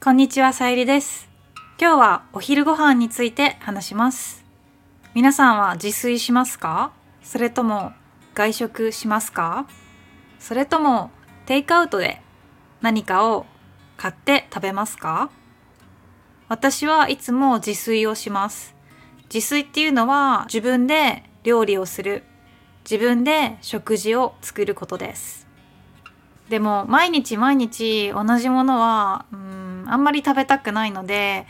こんにちは、さゆりです。今日はお昼ご飯について話します。皆さんは自炊しますか？それとも外食しますか？それともテイクアウトで何かを買って食べますか？私はいつも自炊をします。自炊っていうのは自分で料理をする。自分で食事を作ることです。でも毎日毎日同じものはうんあんまり食べたくないので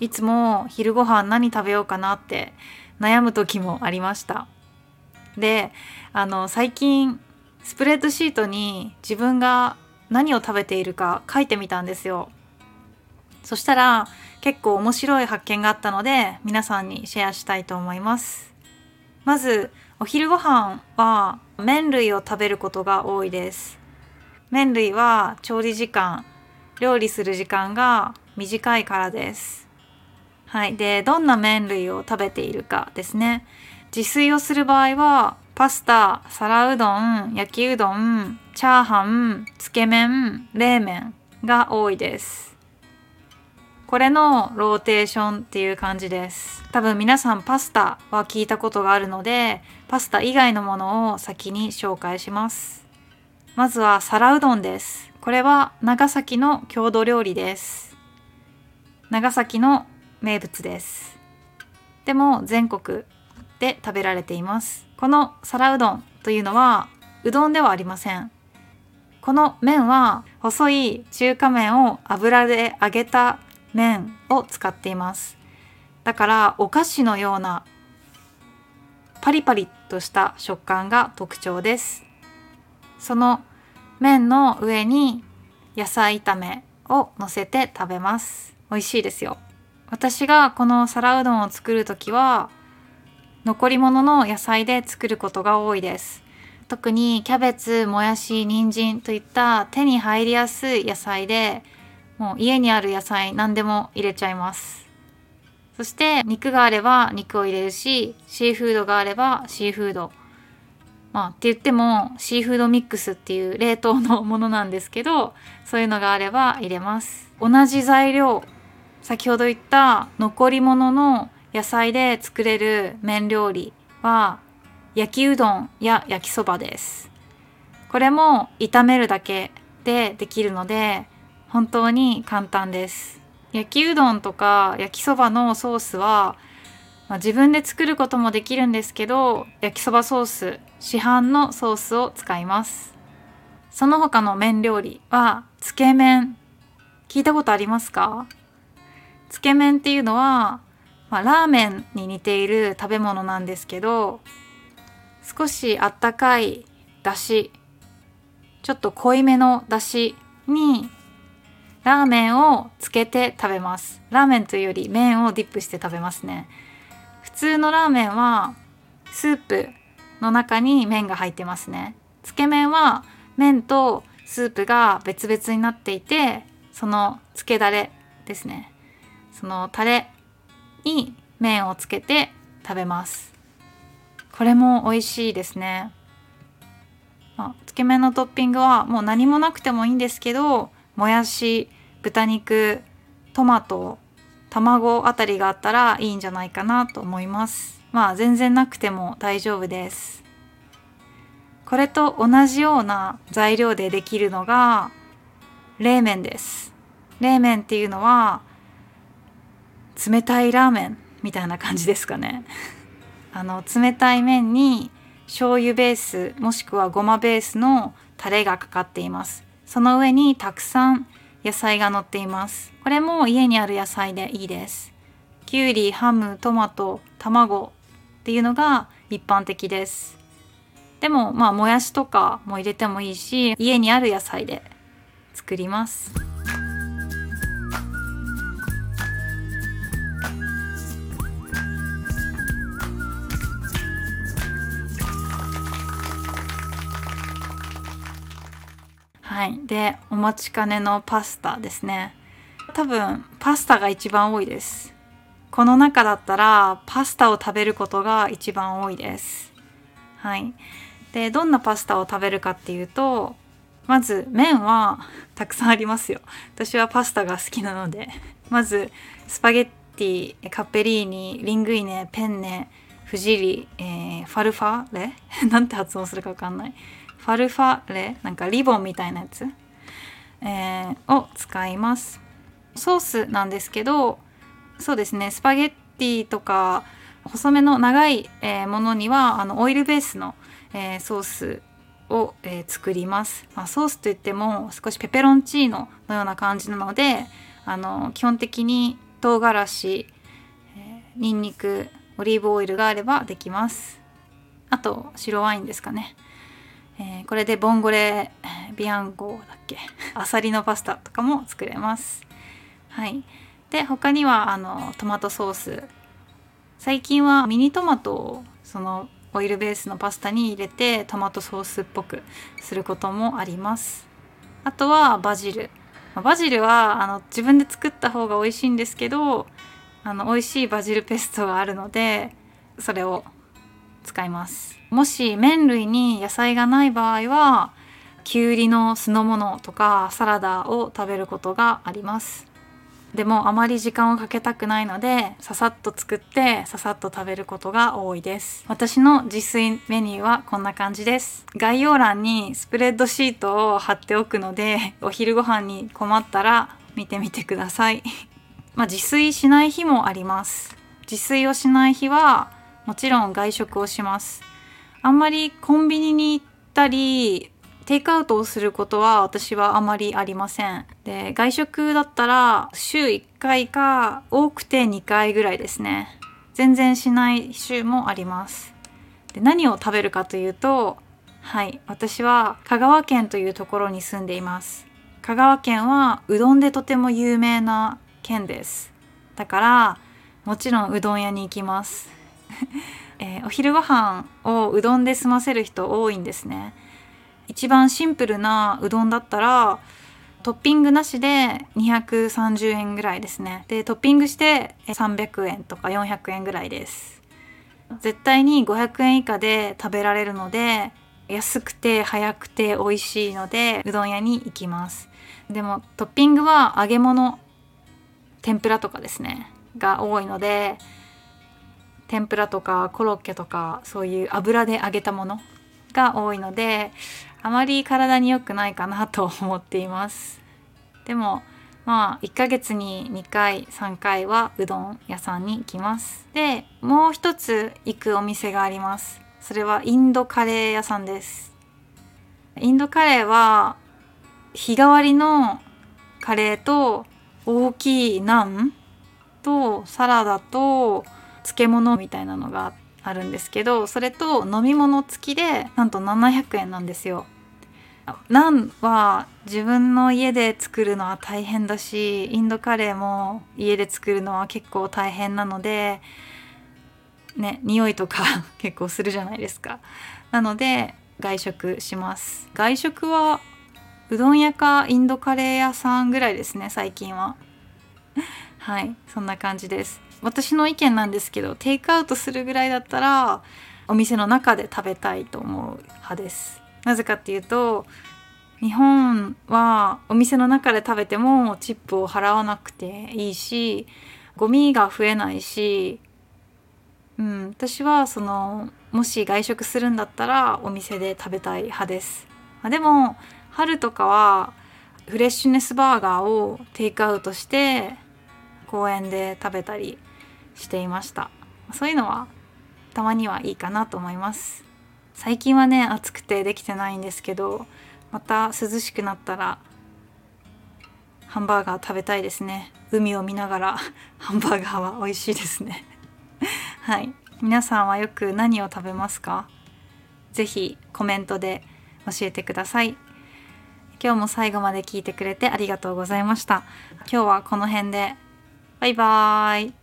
いつも昼ご飯何食べようかなって悩む時もありました。であの最近スプレッドシートに自分が何を食べているか書いてみたんですよ。そしたら結構面白い発見があったので皆さんにシェアしたいと思います。まずお昼ご飯は麺類を食べることが多いです。麺類は調理時間料理する時間が短いからです。はい。でどんな麺類を食べているかですね。自炊をする場合はパスタ皿うどん焼きうどんチャーハンつけ麺冷麺が多いです。これのローテーションっていう感じです。多分皆さんパスタは聞いたことがあるのでパスタ以外のものを先に紹介します。まずは皿うどんです。これは長崎の郷土料理です。長崎の名物です。でも全国で食べられています。この皿うどんというのはうどんではありません。この麺は細い中華麺を油で揚げた麺を使っています。だからお菓子のようなパリパリとした食感が特徴です。その麺の上に野菜炒めを乗せて食べます。美味しいですよ。私がこの皿うどんを作る時は残り物の野菜で作ることが多いです。特にキャベツもやし人参といった手に入りやすい野菜でもう家にある野菜何でも入れちゃいます。そして肉があれば肉を入れるしシーフードがあればシーフード。まあって言ってもシーフードミックスっていう冷凍のものなんですけどそういうのがあれば入れます。同じ材料先ほど言った残り物の野菜で作れる麺料理は焼きうどんや焼きそばです。これも炒めるだけでできるので本当に簡単です。焼きうどんとか焼きそばのソースはまあ、自分で作ることもできるんですけど焼きそばソース市販のソースを使います。その他の麺料理はつけ麺。聞いたことありますか？つけ麺っていうのは、まあ、ラーメンに似ている食べ物なんですけど少しあったかいだしちょっと濃いめのだしにラーメンをつけて食べます。ラーメンというより麺をディップして食べますね。普通のラーメンはスープの中に麺が入ってますね。つけ麺は麺とスープが別々になっていてそのつけだれですね。そのタレに麺をつけて食べます。これも美味しいですね、まあ、つけ麺のトッピングはもう何もなくてもいいんですけどもやし豚肉トマト卵あたりがあったらいいんじゃないかなと思います。まあ全然なくても大丈夫です。これと同じような材料でできるのが冷麺です。冷麺っていうのは冷たいラーメンみたいな感じですかね。あの冷たい麺に醤油ベースもしくはごまベースのタレがかかっています。その上にたくさん野菜が乗っています。これも家にある野菜でいいです。きゅうりハムトマト卵っていうのが一般的です。でもまあもやしとかも入れてもいいし家にある野菜で作ります。はい。でお待ちかねのパスタですね。多分パスタが一番多いです。この中だったらパスタを食べることが一番多いです。はい。でどんなパスタを食べるかっていうとまず麺はたくさんありますよ。私はパスタが好きなので。まずスパゲッティカッペリーニリングイネペンネフジリ、えー、ファルファレ？なんて発音するか分かんない。ファルファレなんかリボンみたいなやつ、えー、を使います。ソースなんですけどそうですねスパゲッティとか細めの長い、えー、ものにはあのオイルベースの、えー、ソースを、えー、作ります、まあ、ソースといっても少しペペロンチーノのような感じなのであの基本的に唐辛子、えー、にんにくオリーブオイルがあればできます。あと白ワインですかね、えー、これでボンゴレビアンゴだっけ？アサリのパスタとかも作れます。はい。で他にはあのトマトソース。最近はミニトマトをそのオイルベースのパスタに入れてトマトソースっぽくすることもあります。あとはバジル。バジルはあの自分で作った方が美味しいんですけどあの美味しいバジルペストがあるのでそれを使います。もし麺類に野菜がない場合はきゅうりの酢の物とかサラダを食べることがあります。でもあまり時間をかけたくないのでささっと作ってささっと食べることが多いです。私の自炊メニューはこんな感じです。概要欄にスプレッドシートを貼っておくので お昼ご飯に困ったら見てみてください。まあ自炊しない日もあります。自炊をしない日はもちろん外食をしますあんまりコンビニに行ったりテイクアウトをすることは私はあまりありません。で、外食だったら週1回か多くて2回ぐらいですね。全然しない週もあります。で、何を食べるかというと、はい、私は香川県というところに住んでいます。香川県はうどんでとても有名な県です。だからもちろんうどん屋に行きます。えー、お昼ご飯をうどんで済ませる人多いんですね。一番シンプルなうどんだったらトッピングなしで230円ぐらいですね。でトッピングして300円とか400円ぐらいです。絶対に500円以下で食べられるので安くて早くて美味しいのでうどん屋に行きます。でもトッピングは揚げ物天ぷらとかですねが多いので天ぷらとかコロッケとかそういう油で揚げたものが多いのであまり体に良くないかなと思っています。でもまあ1ヶ月に2回3回はうどん屋さんに行きます。でもう一つ行くお店があります。それはインドカレー屋さんです。インドカレーは日替わりのカレーと大きいナンとサラダと漬物みたいなのがあるんですけどそれと飲み物付きでなんと700円なんですよ。ナンは自分の家で作るのは大変だしインドカレーも家で作るのは結構大変なのでね匂いとか 結構するじゃないですか。なので外食します。外食はうどん屋かインドカレー屋さんぐらいですね最近は。はいそんな感じです。私の意見なんですけどテイクアウトするぐらいだったらお店の中で食べたいと思う派ですなぜかっていうと日本はお店の中で食べてもチップを払わなくていいしゴミが増えないし、うん、私はそのもし外食するんだったらお店で食べたい派です。あでも春とかはフレッシュネスバーガーをテイクアウトして公園で食べたりしていました。そういうのはたまにはいいかなと思います。最近はね暑くてできてないんですけどまた涼しくなったらハンバーガー食べたいですね。海を見ながらハンバーガーは美味しいですね。はい。皆さんはよく何を食べますか？ぜひコメントで教えてください。今日も最後まで聞いてくれてありがとうございました。今日はこの辺で。バイバーイ。